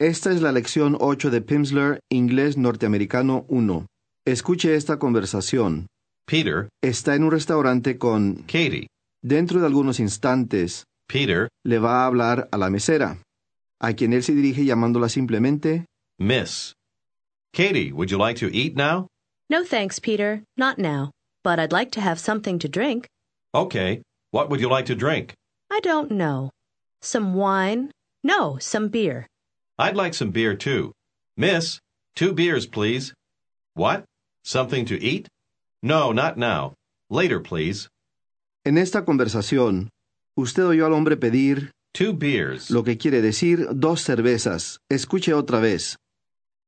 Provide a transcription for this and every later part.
Esta es la lección 8 de Pimsleur, Inglés Norteamericano 1. Escuche esta conversación. Peter, Está en un restaurante con... Katie. Dentro de algunos instantes, Peter, le va a hablar a la mesera, a quien él se dirige llamándola simplemente Miss. Katie, would you like to eat now? No thanks, Peter. Not now. But I'd like to have something to drink. Okay. What would you like to drink? I don't know. Some wine? No, some beer. I'd like some beer too. Miss, two beers, please. What? Something to eat? No, not now. Later, please. En esta conversación, usted oyó al hombre pedir Two beers. lo que quiere decir dos cervezas. Escuche otra vez.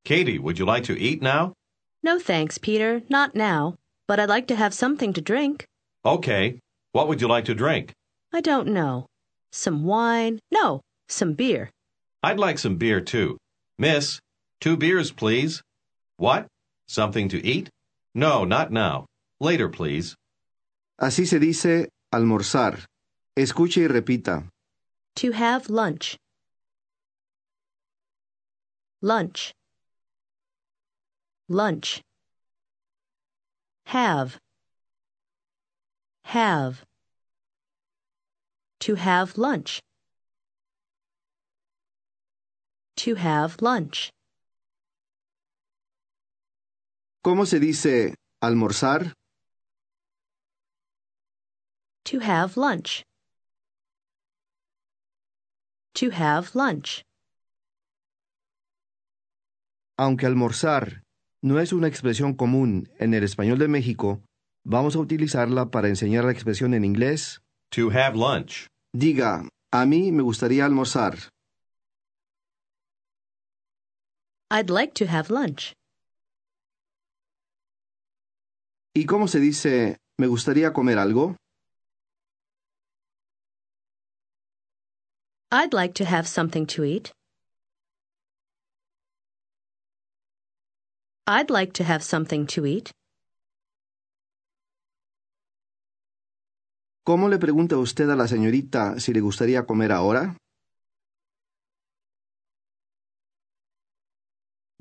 Katie, would you like to eat now? No thanks, Peter. Not now. But I'd like to have something to drink. Okay. What would you like to drink? I don't know. Some wine? No, some beer. I'd like some beer too. Miss, two beers, please. What? Something to eat? No, not now. Later, please. Así se dice almorzar. Escuche y repita. To have lunch. Lunch. Lunch. Have. Have. To have lunch. To have lunch. ¿Cómo se dice almorzar? To have lunch. To have lunch. Aunque almorzar no es una expresión común en el español de México, vamos a utilizarla para enseñar la expresión en inglés. To have lunch. Diga, a mí me gustaría almorzar. I'd like to have lunch. ¿Y cómo se dice me gustaría comer algo? I'd like to have something to eat. I'd like to have something to eat. ¿Cómo le pregunta usted a la señorita si le gustaría comer ahora?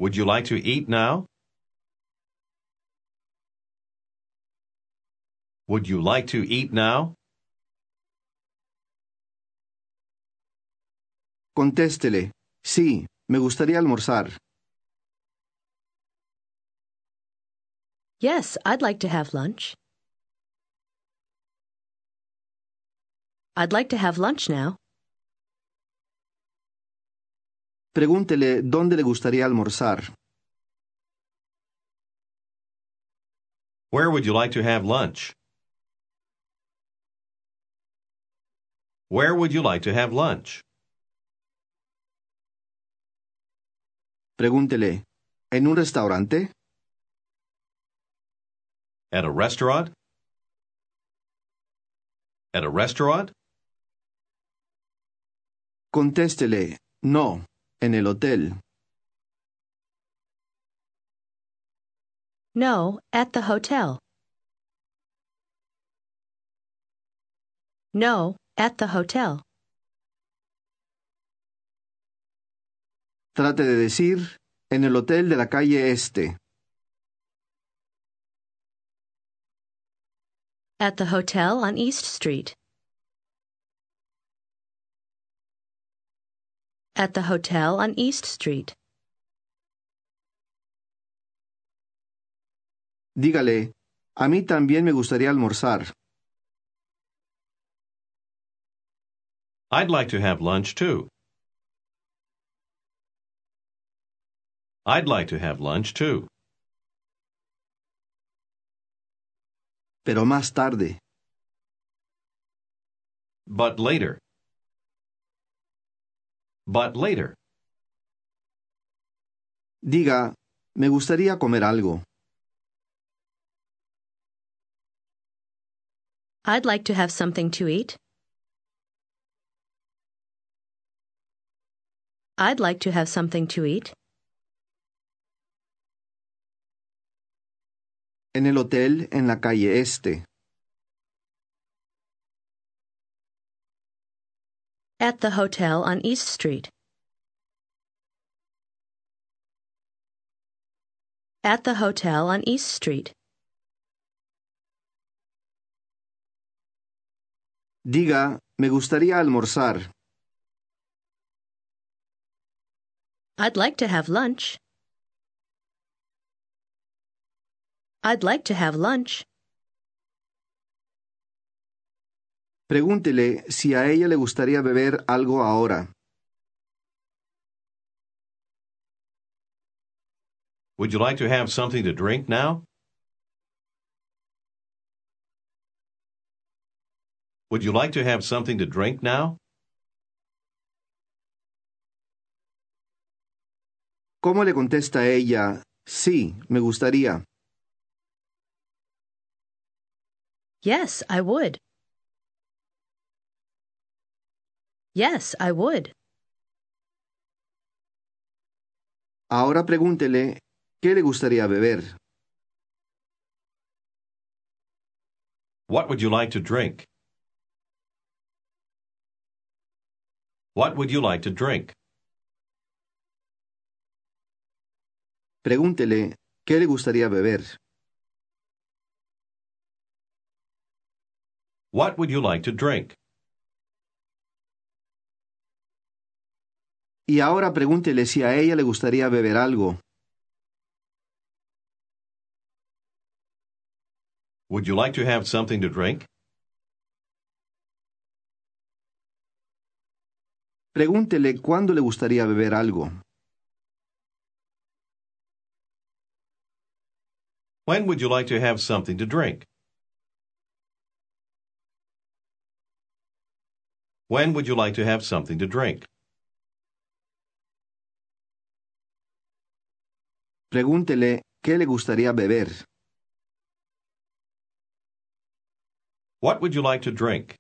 Would you like to eat now? Would you like to eat now? Contéstele, sí, me gustaría almorzar. Yes, I'd like to have lunch. I'd like to have lunch now. Pregúntele dónde le gustaría almorzar. Where would you like to have lunch? Where would you like to have lunch? Pregúntele, ¿en un restaurante? At a restaurant? At a restaurant? Contéstele, no, en el hotel. No, at the hotel. No, at the hotel. Trate de decir, en el hotel de la calle Este. At the hotel on East Street. At the hotel on East Street. Dígale, a mí también me gustaría almorzar. I'd like to have lunch too. I'd like to have lunch too. Pero más tarde. But later. But later. Diga, me gustaría comer algo. I'd like to have something to eat. I'd like to have something to eat. En el hotel en la calle Este. at the hotel on East Street. At the hotel on East Street. Diga, me gustaría almorzar. I'd like to have lunch. I'd like to have lunch. Pregúntele si a ella le gustaría beber algo ahora. Would you like to have something to drink now? Would you like to have something to drink now? ¿Cómo le contesta ella? Sí, me gustaría. Yes, I would. Yes, I would. Ahora pregúntele, ¿qué le gustaría beber? What would you like to drink? What would you like to drink? Pregúntele, ¿qué le gustaría beber? What would you like to drink? Y ahora pregúntele si a ella le gustaría beber algo. Would you like to have something to drink? Pregúntele cuándo le gustaría beber algo. When would you like to have something to drink? When would you like to have something to drink? Pregúntele qué le gustaría beber. What would you like to drink?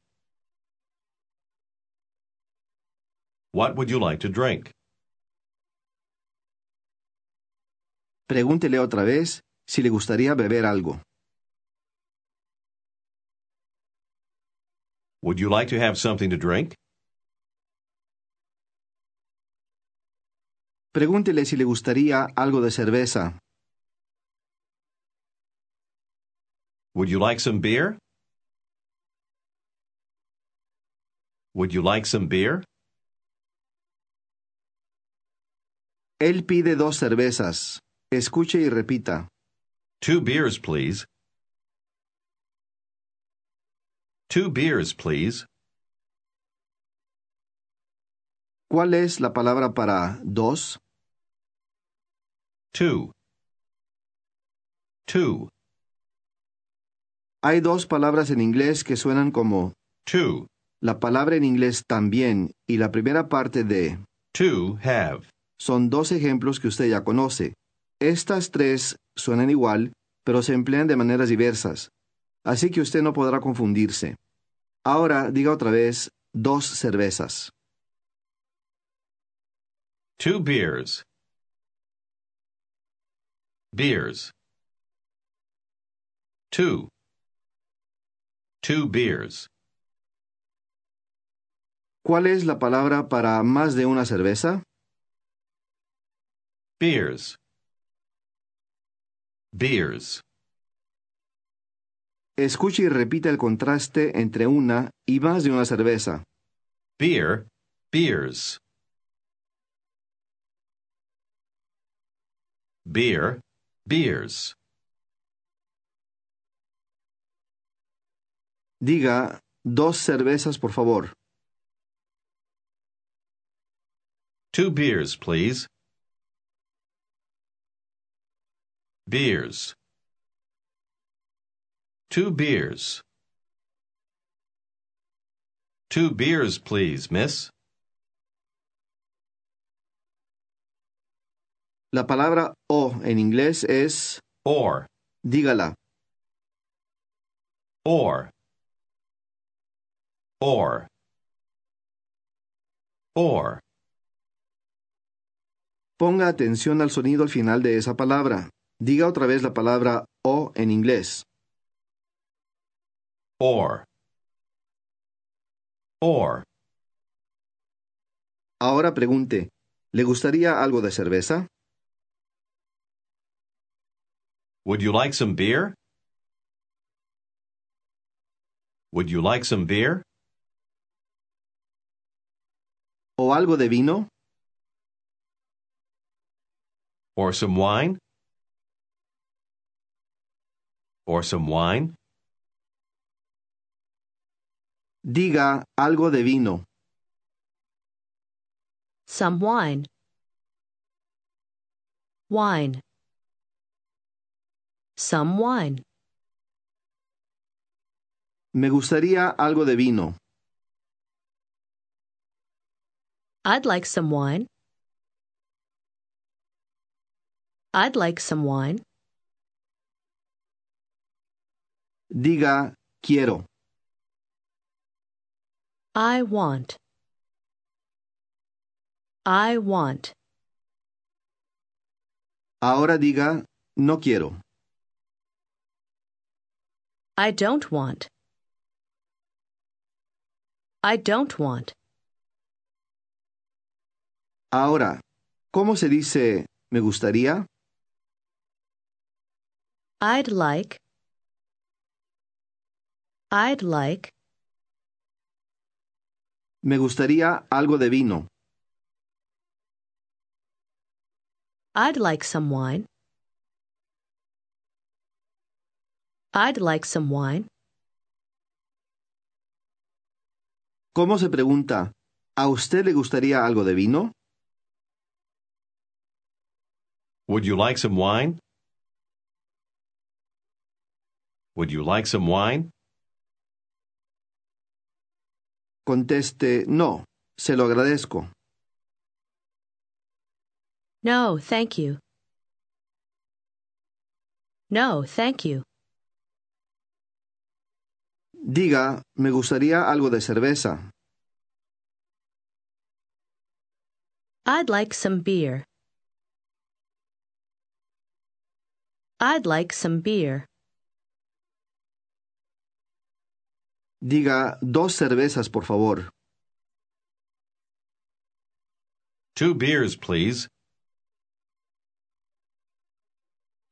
What would you like to drink? Pregúntele otra vez si le gustaría beber algo. Would you like to have something to drink? Pregúntele si le gustaría algo de cerveza. Would you like some beer? Would you like some beer? Él pide dos cervezas. Escuche y repita. Two beers, please. Two beers, please. ¿Cuál es la palabra para dos? Two. Two. Hay dos palabras en inglés que suenan como Two. la palabra en inglés también y la primera parte de Two have. son dos ejemplos que usted ya conoce. Estas tres suenan igual, pero se emplean de maneras diversas, así que usted no podrá confundirse. Ahora diga otra vez dos cervezas. Two beers. Beers. Two. Two beers. ¿Cuál es la palabra para más de una cerveza? Beers. Beers. Escuche y repita el contraste entre una y más de una cerveza. Beer. Beers. Beer. Beers. Diga dos cervezas, por favor. Two beers, please. Beers. Two beers. Two beers, please, miss. La palabra o en inglés es Or. dígala. Or. Or. Or. Ponga atención al sonido al final de esa palabra. Diga otra vez la palabra o en inglés. Or. Or. Ahora pregunte, ¿le gustaría algo de cerveza? Would you like some beer? Would you like some beer? ¿O algo de vino? Or some wine? Or some wine? Diga algo de vino. Some wine. Wine. Some wine. Me gustaría algo de vino. I'd like some wine. I'd like some wine. Diga quiero. I want. I want. Ahora diga no quiero. I don't want. I don't want. Ahora, ¿cómo se dice me gustaría? I'd like. I'd like. Me gustaría algo de vino. I'd like some wine. I'd like some wine. ¿Cómo se pregunta? ¿A usted le gustaría algo de vino? Would you like some wine? Would you like some wine? Conteste no. Se lo agradezco. No, thank you. No, thank you. Diga, me gustaría algo de cerveza. I'd like some beer. I'd like some beer. Diga, dos cervezas, por favor. Two beers, please.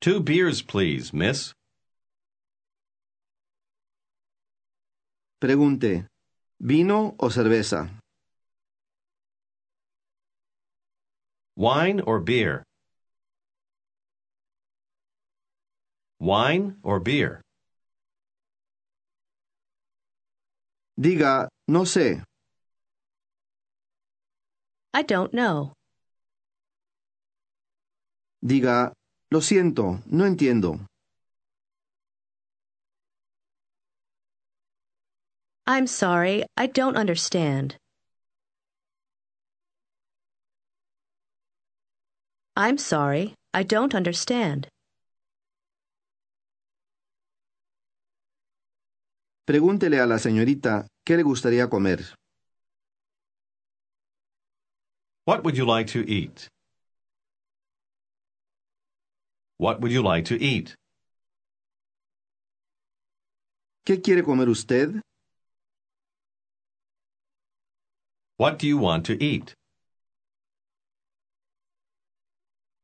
Two beers, please, miss. Pregunte, ¿vino o cerveza? Wine or beer? Wine or beer? Diga, no sé. I don't know. Diga, lo siento, no entiendo. I'm sorry, I don't understand. I'm sorry, I don't understand. Pregúntele a la señorita qué le gustaría comer. What would you like to eat? What would you like to eat? ¿Qué quiere comer usted? What do you want to eat?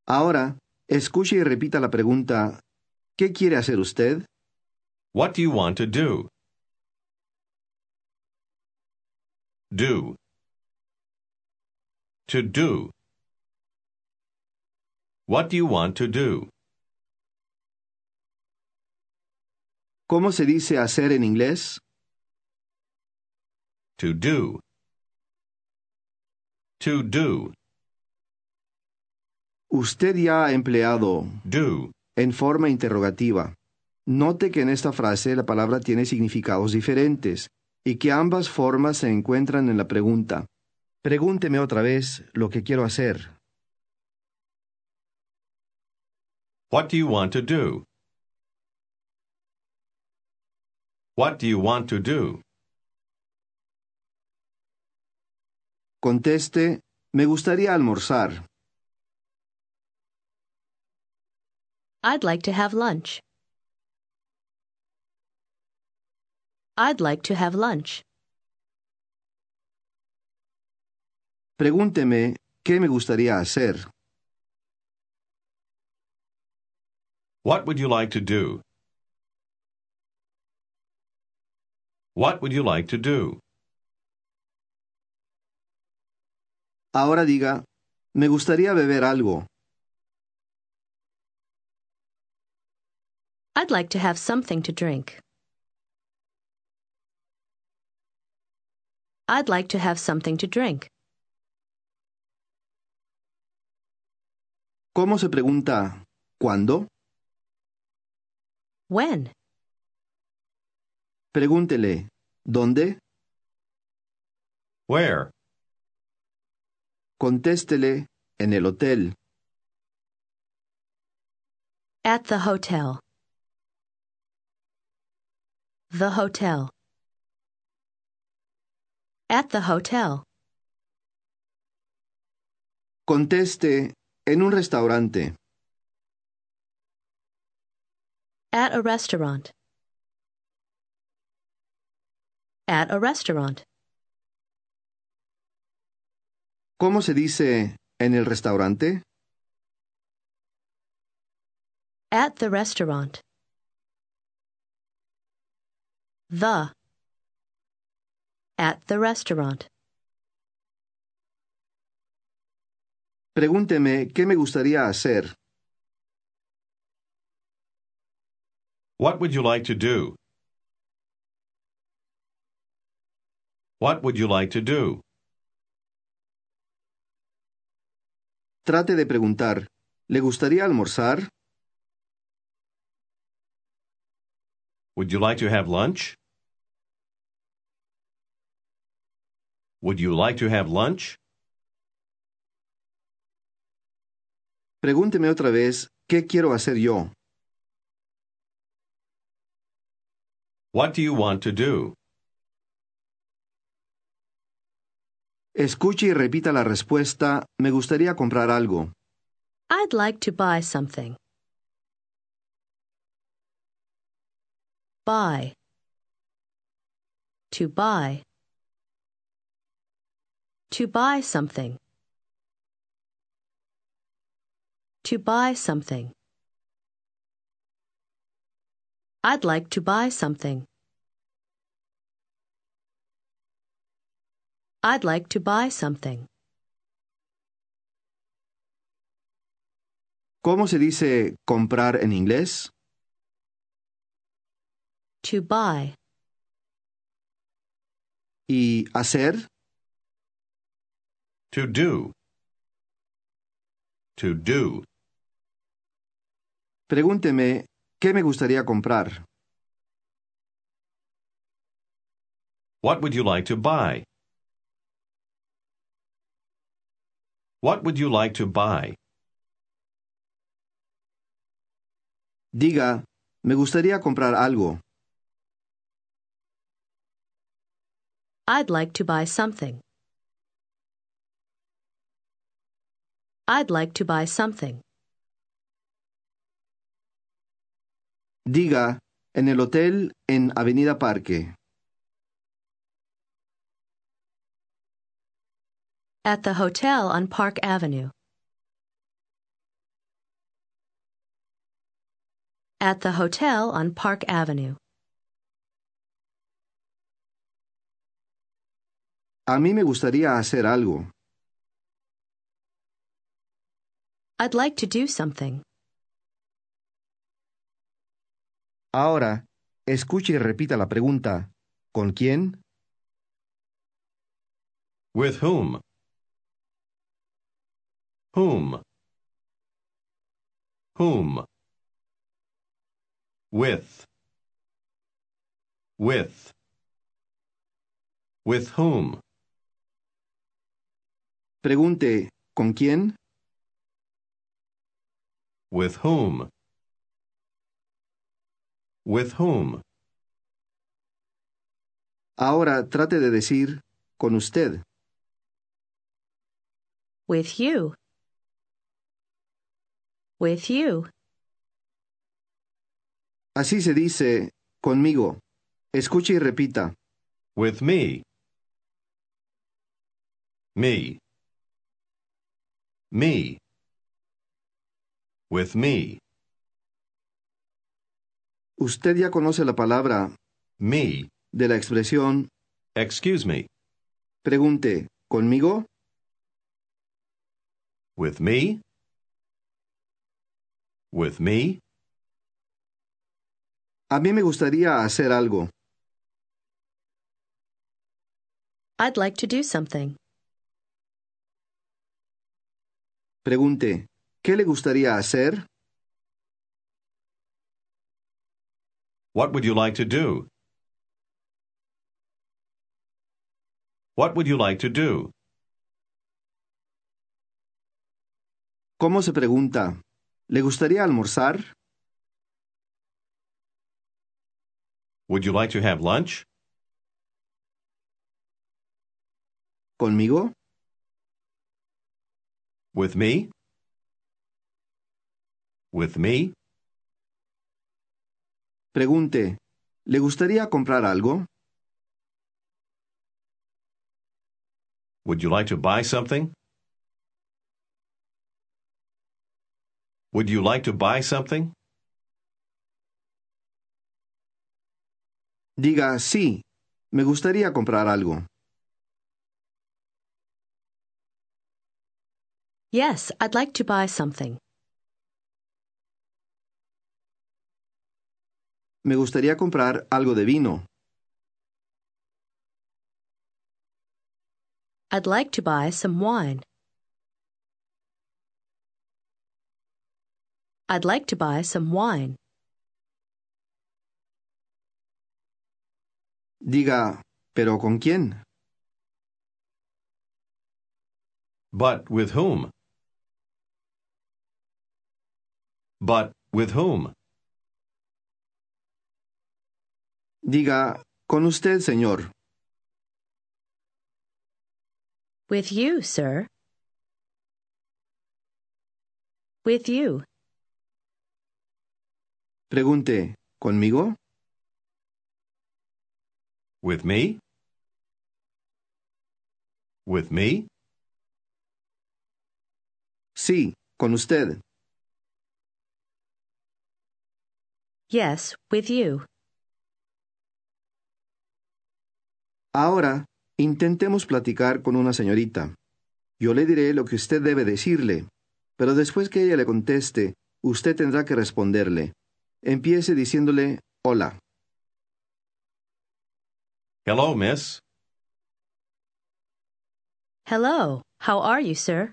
Ahora, escuche y repita la pregunta, ¿qué quiere hacer usted? What do you want to do? Do. To do. What do you want to do? ¿Cómo se dice hacer en inglés? To do. To do. Usted ya ha empleado Do. en forma interrogativa. Note que en esta frase la palabra tiene significados diferentes y que ambas formas se encuentran en la pregunta. Pregúnteme otra vez lo que quiero hacer. What do you want to do? What do you want to do? Conteste, me gustaría almorzar. I'd like to have lunch. I'd like to have lunch. Pregúnteme qué me gustaría hacer. What would you like to do? What would you like to do? Ahora diga, me gustaría beber algo. I'd like to have something to drink. I'd like to have something to drink. ¿Cómo se pregunta cuándo? When? Pregúntele, ¿dónde? Where? Contéstele, en el hotel. At the hotel. The hotel. At the hotel. Conteste, en un restaurante. At a restaurant. At a restaurant. ¿Cómo se dice en el restaurante? At the restaurant. The. At the restaurant. Pregúnteme qué me gustaría hacer. What would you like to do? What would you like to do? Trate de preguntar, ¿le gustaría almorzar? Would you like to have lunch? Would you like to have lunch? Pregúnteme otra vez, ¿qué quiero hacer yo? What do you want to do? Escuche y repita la respuesta, me gustaría comprar algo. I'd like to buy something. Buy. To buy. To buy something. To buy something. I'd like to buy something. I'd like to buy something. ¿Cómo se dice comprar en inglés? To buy. ¿Y hacer? To do. To do. Pregúnteme, ¿qué me gustaría comprar? What would you like to buy? What would you like to buy? Diga, me gustaría comprar algo. I'd like to buy something. I'd like to buy something. Diga, en el hotel en Avenida Parque. At the hotel on Park Avenue. At the hotel on Park Avenue. A mí me gustaría hacer algo. I'd like to do something. Ahora, escuche y repita la pregunta. ¿Con quién? With whom? Whom? Whom? With. With. With whom? Pregunte, ¿con quién? With whom? With whom? Ahora trate de decir, con usted. With you. With you. Así se dice, conmigo. Escuche y repita. With me. Me. Me. With me. Usted ya conoce la palabra Me. de la expresión Excuse me. pregunte, ¿conmigo? With me? With me? A mí me gustaría hacer algo. I'd like to do something. Pregunte, ¿qué le gustaría hacer? What would you like to do? What would you like to do? ¿Cómo se pregunta? ¿Le gustaría almorzar? Would you like to have lunch? ¿Conmigo? With me? With me? Pregunte, ¿le gustaría comprar algo? Would you like to buy something? Would you like to buy something? Diga, sí, me gustaría comprar algo. Yes, I'd like to buy something. Me gustaría comprar algo de vino. I'd like to buy some wine. I'd like to buy some wine. Diga, ¿pero con quién? But with whom? But with whom? Diga, con usted, señor. With you, sir. With you. Pregunte, ¿conmigo? With me? With me? Sí, con usted. Yes, with you. Ahora, intentemos platicar con una señorita. Yo le diré lo que usted debe decirle, pero después que ella le conteste, usted tendrá que responderle. Empiece diciéndole hola. Hello, miss. Hello. How are you, sir?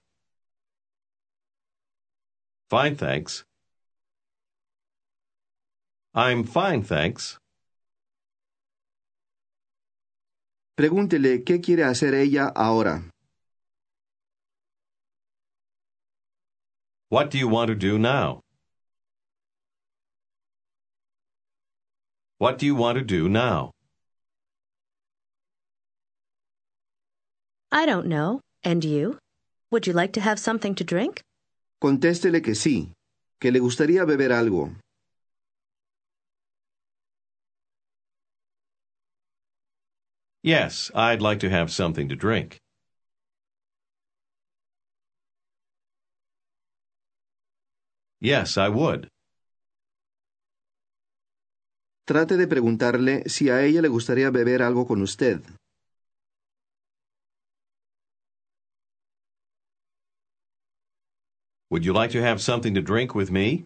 Fine, thanks. I'm fine, thanks. Pregúntele qué quiere hacer ella ahora. What do you want to do now? What do you want to do now? I don't know. And you? Would you like to have something to drink? Contéstele que sí, que le gustaría beber algo. Yes, I'd like to have something to drink. Yes, I would. Trate de preguntarle si a ella le gustaría beber algo con usted. Would you like to have something to drink with me?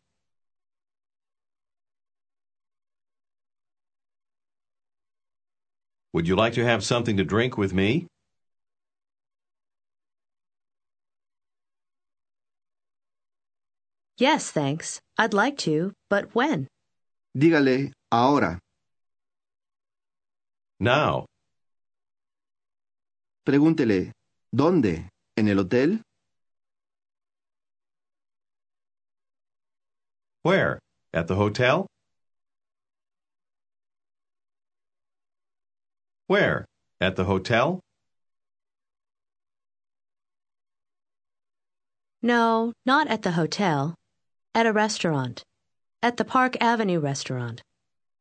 Would you like to have something to drink with me? Yes, thanks. I'd like to, but when? Dígale ahora. Now. Pregúntele, ¿dónde? ¿En el hotel? Where? At the hotel? Where? At the hotel? No, not at the hotel. At a restaurant. At the Park Avenue restaurant.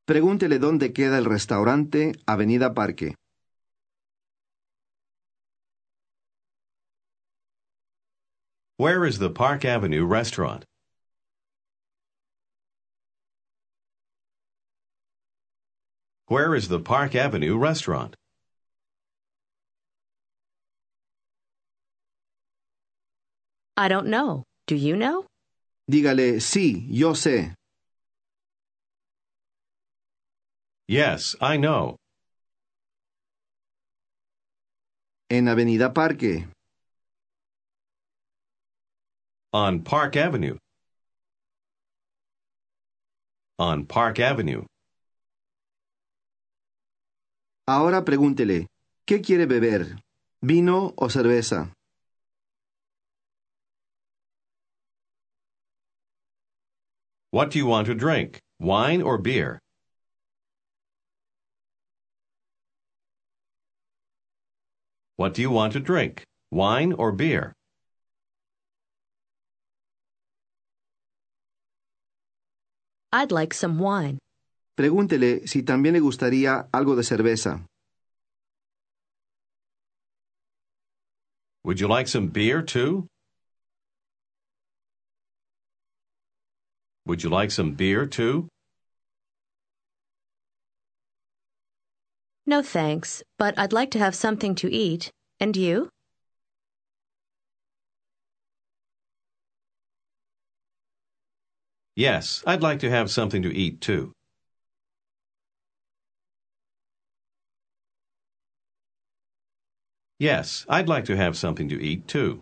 Pregúntele dónde queda el restaurante Avenida Parque. Where is the Park Avenue restaurant? Where is the Park Avenue restaurant? I don't know. Do you know? Dígale, sí, yo sé. Yes, I know. En Avenida Parque. On Park Avenue. On Park Avenue. Ahora pregúntele, ¿qué quiere beber? ¿Vino o cerveza? What do you want to drink? Wine or beer? What do you want to drink? Wine or beer? I'd like some wine. Pregúntele si también le gustaría algo de cerveza. Would you like some beer too? Would you like some beer too? No thanks, but I'd like to have something to eat. And you? Yes, I'd like to have something to eat too. Yes, I'd like to have something to eat too.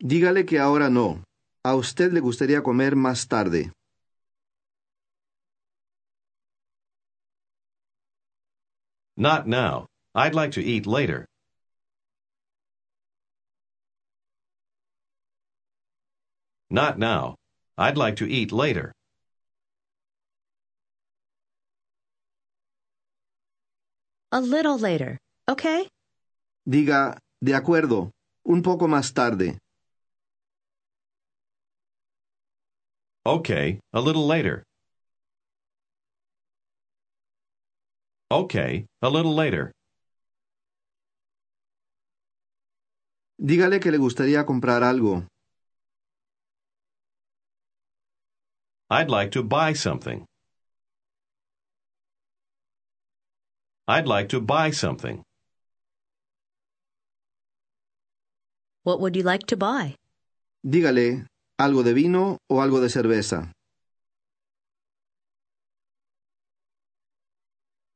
Dígale que ahora no. A usted le gustaría comer más tarde. Not now. I'd like to eat later. Not now. I'd like to eat later. A little later, okay? Diga, de acuerdo, un poco más tarde. Okay, a little later. Okay, a little later. Dígale que le gustaría comprar algo. I'd like to buy something. I'd like to buy something. What would you like to buy? Dígale, algo de vino o algo de cerveza.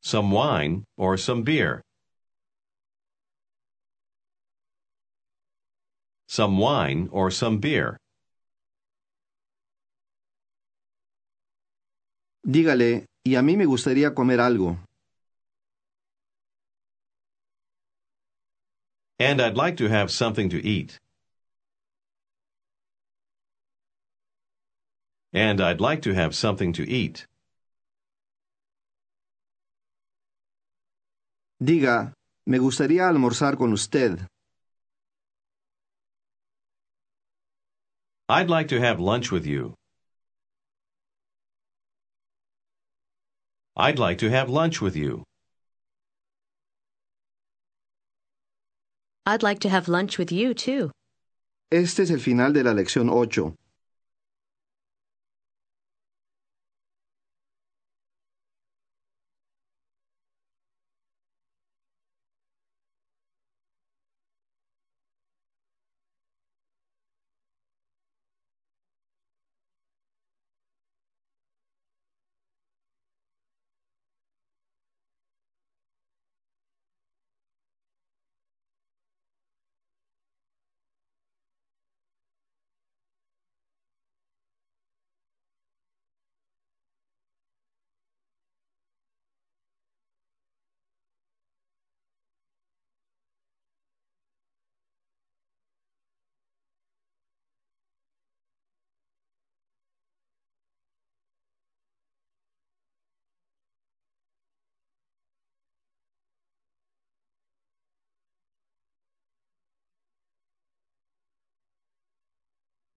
Some wine or some beer. Some wine or some beer. Dígale, y a mí me gustaría comer algo. And I'd like to have something to eat. And I'd like to have something to eat. Diga, me gustaría almorzar con usted. I'd like to have lunch with you. I'd like to have lunch with you. I'd like to have lunch with you, too. Este es el final de la lección 8.